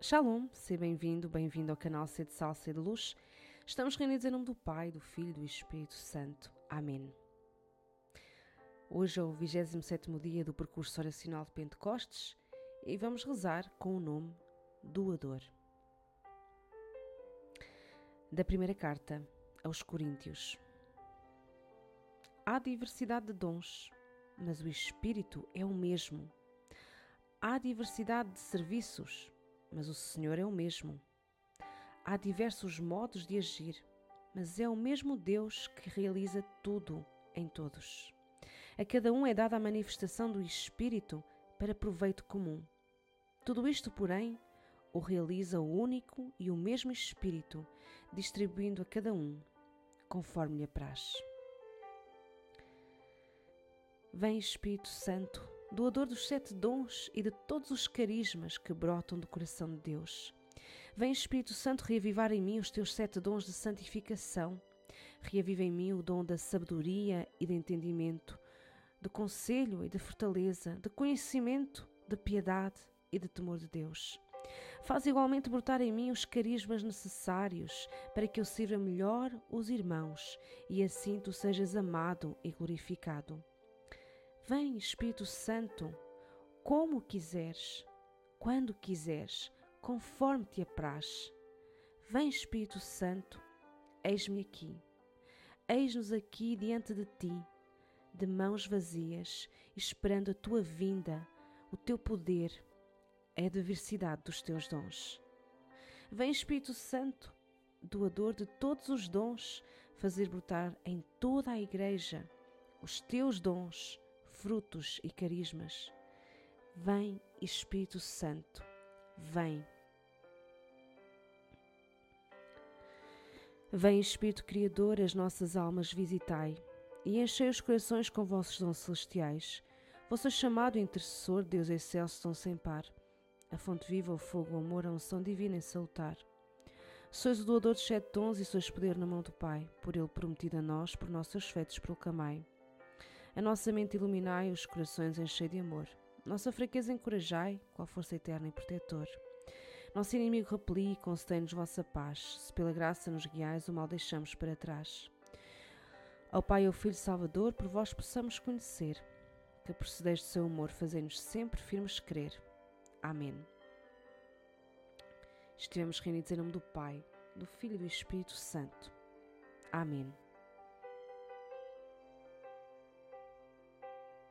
Shalom, seja bem-vindo, bem-vindo ao canal C de Salsa e de Luz. Estamos reunidos em nome do Pai, do Filho e do Espírito Santo. Amém. Hoje é o 27 dia do percurso oracional de Pentecostes e vamos rezar com o nome Doador. Da primeira carta aos Coríntios. Há diversidade de dons, mas o Espírito é o mesmo. Há diversidade de serviços, mas o Senhor é o mesmo. Há diversos modos de agir, mas é o mesmo Deus que realiza tudo em todos. A cada um é dada a manifestação do Espírito para proveito comum. Tudo isto, porém, o realiza o único e o mesmo Espírito, distribuindo a cada um conforme lhe apraz. Vem Espírito Santo, doador dos sete dons e de todos os carismas que brotam do coração de Deus. Vem Espírito Santo reavivar em mim os teus sete dons de santificação. Reaviva em mim o dom da sabedoria e de entendimento, de conselho e de fortaleza, de conhecimento, de piedade e de temor de Deus. Faz igualmente brotar em mim os carismas necessários para que eu sirva melhor os irmãos e assim tu sejas amado e glorificado. Vem, Espírito Santo, como quiseres, quando quiseres, conforme te apraz. Vem, Espírito Santo, eis-me aqui. Eis-nos aqui diante de ti, de mãos vazias, esperando a tua vinda, o teu poder, a diversidade dos teus dons. Vem, Espírito Santo, doador de todos os dons, fazer brotar em toda a Igreja os teus dons frutos e carismas. Vem, Espírito Santo, vem. Vem, Espírito Criador, as nossas almas visitai e enchei os corações com vossos dons celestiais. Vosso chamado intercessor, Deus excelso, tão sem par. A fonte viva, o fogo, o amor, a unção divina em salutar. Sois o doador de sete dons e sois poder na mão do Pai, por ele prometido a nós, por nossos feitos proclamai. A nossa mente iluminai, os corações enchei de amor. Nossa fraqueza encorajai, qual força eterna e protetor. Nosso inimigo repeli, concedei-nos vossa paz. Se pela graça nos guiais, o mal deixamos para trás. Ao Pai e ao Filho Salvador, por vós possamos conhecer, que procedeis do seu amor, fazei-nos sempre firmes crer. Amém. Estivemos reunidos em nome do Pai, do Filho e do Espírito Santo. Amém.